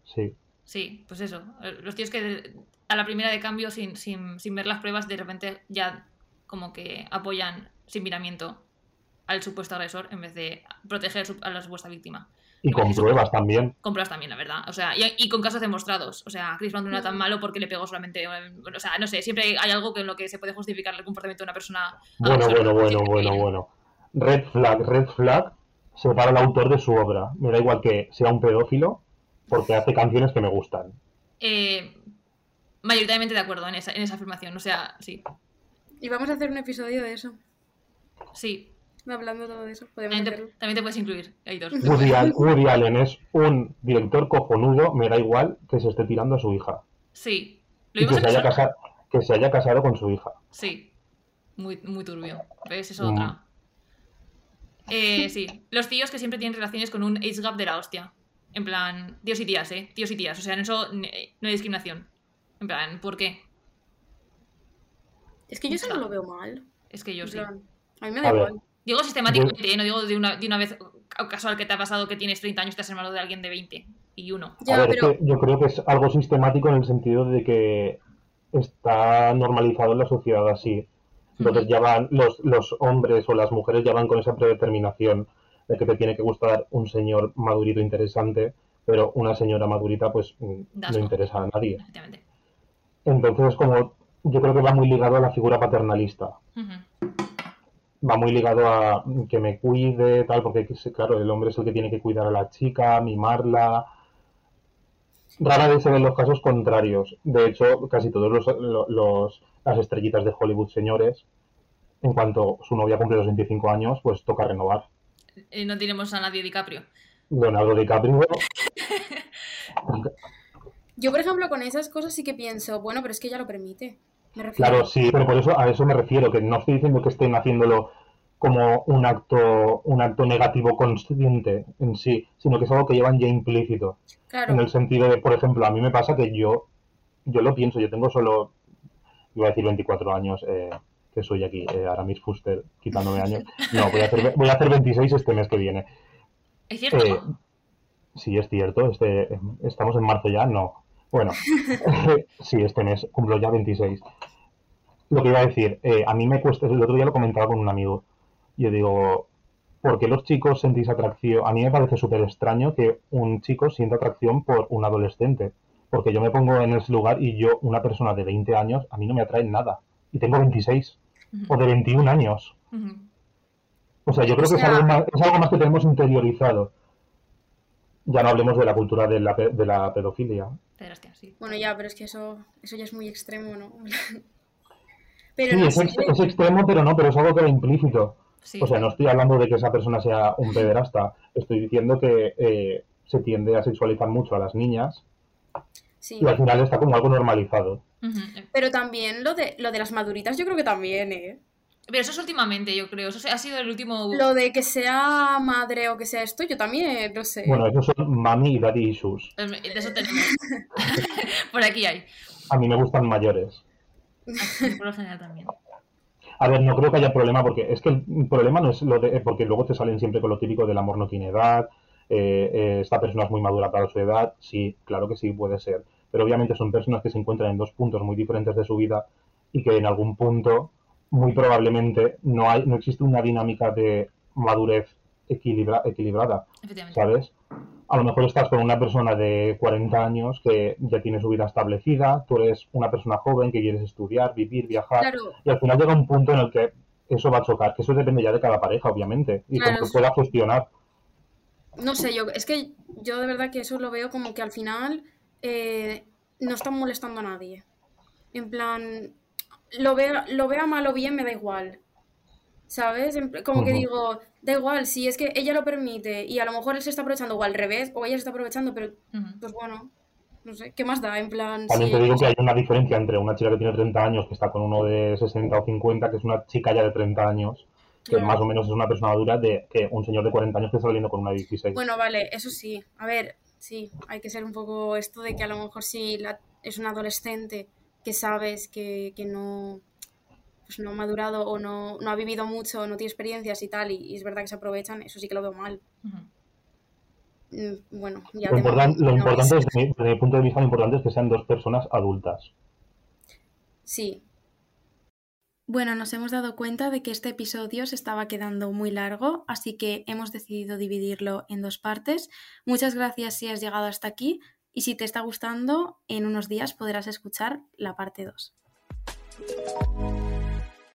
Sí. Sí, pues eso. Eh, Los tíos que a la primera de cambio, sin, sin, sin ver las pruebas, de repente ya como que apoyan sin miramiento al supuesto agresor en vez de proteger a la supuesta víctima. Y con pruebas también. Con pruebas también, la verdad. O sea, y, y con casos demostrados. O sea, Chris Brown no era tan Mm. malo porque le pegó solamente. eh, O sea, no sé, siempre hay algo que en lo que se puede justificar el comportamiento de una persona. Bueno, bueno, bueno, bueno, bueno. Red flag, red flag, separa al autor de su obra. Me da igual que sea un pedófilo porque hace canciones que me gustan. Eh, mayoritariamente de acuerdo en esa, en esa afirmación. O sea, sí. Y vamos a hacer un episodio de eso, Sí. hablando todo de eso. Podemos También te, también te puedes incluir, editor. [LAUGHS] Woody, Woody Allen es un director cojonudo, me da igual que se esté tirando a su hija. Sí. Lo Y que se, haya casado, que se haya casado con su hija. Sí. Muy, muy turbio. ¿Ves? Es Mm. otra. Eh, sí. Los tíos que siempre tienen relaciones con un age gap de la hostia. En plan, tíos y tías, ¿eh? Tíos y tías. O sea, en eso eh, no hay discriminación. En plan, ¿por qué? Es que yo eso no lo veo mal. Es que yo En sí. plan, A mí me da igual. Digo sistemáticamente, ¿eh? no digo de una, de una vez casual que te ha pasado que tienes 30 años y te has hermano de alguien de 20 y uno. Ya, a ver, pero es que yo creo que es algo sistemático en el sentido de que está normalizado en la sociedad así. Entonces ya van, los, los hombres o las mujeres ya van con esa predeterminación de que te tiene que gustar un señor madurito interesante, pero una señora madurita pues mm, no interesa a nadie. Entonces es como, yo creo que va muy ligado a la figura paternalista. Va muy ligado a que me cuide, tal, porque claro, el hombre es el que tiene que cuidar a la chica, mimarla. Rara vez se ven los casos contrarios. De hecho, casi todos los, los- las estrellitas de Hollywood, señores, en cuanto su novia cumple los 25 años, pues toca renovar. Eh, no tenemos a nadie DiCaprio. Leonardo DiCaprio, [LAUGHS] yo, por ejemplo, con esas cosas sí que pienso, bueno, pero es que ella lo permite. Me refiero. Claro, sí, pero por eso a eso me refiero, que no estoy diciendo que estén haciéndolo como un acto, un acto negativo consciente en sí, sino que es algo que llevan ya implícito. Claro, En el sentido de, por ejemplo, a mí me pasa que yo, yo lo pienso, yo tengo solo, iba a decir 24 años, eh, que soy aquí, eh, Aramis Fuster, quitándome años. No, voy a, hacer, voy a hacer 26 este mes que viene. ¿Es cierto? Eh, sí, es cierto, este, estamos en marzo ya, no. Bueno, [LAUGHS] [LAUGHS] sí, este mes cumplo ya 26. Lo que iba a decir, eh, a mí me cuesta, el otro día lo comentaba con un amigo, yo digo, ¿por qué los chicos sentís atracción? A mí me parece súper extraño que un chico sienta atracción por un adolescente, porque yo me pongo en ese lugar y yo, una persona de 20 años, a mí no me atrae nada, y tengo 26, O de 21 años. O sea, yo creo que es algo más, es algo más que tenemos interiorizado. Ya no hablemos de la cultura de la, pe- de la pedofilia. Sí. bueno, ya, pero es que eso, eso ya es muy extremo, ¿no? [LAUGHS] Pero Sí, no es, sé. ex- es extremo, pero no, pero es algo que va implícito. Sí. O sea, no estoy hablando de que esa persona sea un pederasta. Estoy diciendo que eh, se tiende a sexualizar mucho a las niñas Sí. y al final está como algo normalizado. Ujú. Pero también lo de, lo de las maduritas, yo creo que también, ¿eh? Pero eso es últimamente, yo creo. Eso ha sido el último. Lo de que sea madre o que sea esto, yo también, no sé. Bueno, esos son mami y daddy issues. De eso tenemos. [LAUGHS] Por aquí hay. A mí me gustan mayores. Por lo general también. A ver, no creo que haya problema porque es que el problema no es lo de... porque luego te salen siempre con lo típico del amor no tiene edad, eh, eh, esta persona es muy madura para su edad, sí, claro que sí, puede ser. Pero obviamente son personas que se encuentran en dos puntos muy diferentes de su vida y que en algún punto, muy probablemente, no, hay, no existe una dinámica de madurez equilibra- equilibrada. ¿sabes? A lo mejor estás con una persona de 40 años que ya tiene su vida establecida, tú eres una persona joven que quieres estudiar, vivir, viajar, Claro, y al final llega un punto en el que eso va a chocar, que eso depende ya de cada pareja, obviamente, y Claro, como sí. pueda gestionar. no sé, yo, es que yo de verdad que eso lo veo como que al final eh, no están molestando a nadie. En plan, lo vea, lo vea mal o bien, me da igual. ¿Sabes? Como que digo, da igual, si es que ella lo permite y a lo mejor él se está aprovechando o al revés, o ella se está aprovechando, pero Ujú. pues bueno, no sé, ¿qué más da? En plan, También sí, te digo que hay una diferencia entre una chica que tiene 30 años que está con uno de 60 o 50, que es una chica ya de 30 años, que Claro. más o menos es una persona madura, de que un señor de 40 años que está saliendo con una de 16. Bueno, vale, eso sí. A ver, sí, hay que ser un poco esto de que a lo mejor si la- es un adolescente que sabes que, que no, pues no ha madurado o no, no ha vivido mucho, no tiene experiencias y tal, y, y es verdad que se aprovechan, eso sí que lo veo mal. Mm, Bueno, ya lo, importan- lo no importante, es- desde mi, desde mi punto de vista, lo importante es que sean dos personas adultas. Sí. Bueno, nos hemos dado cuenta de que este episodio se estaba quedando muy largo, así que hemos decidido dividirlo en dos partes. Muchas gracias si has llegado hasta aquí y si te está gustando, en unos días podrás escuchar la parte 2.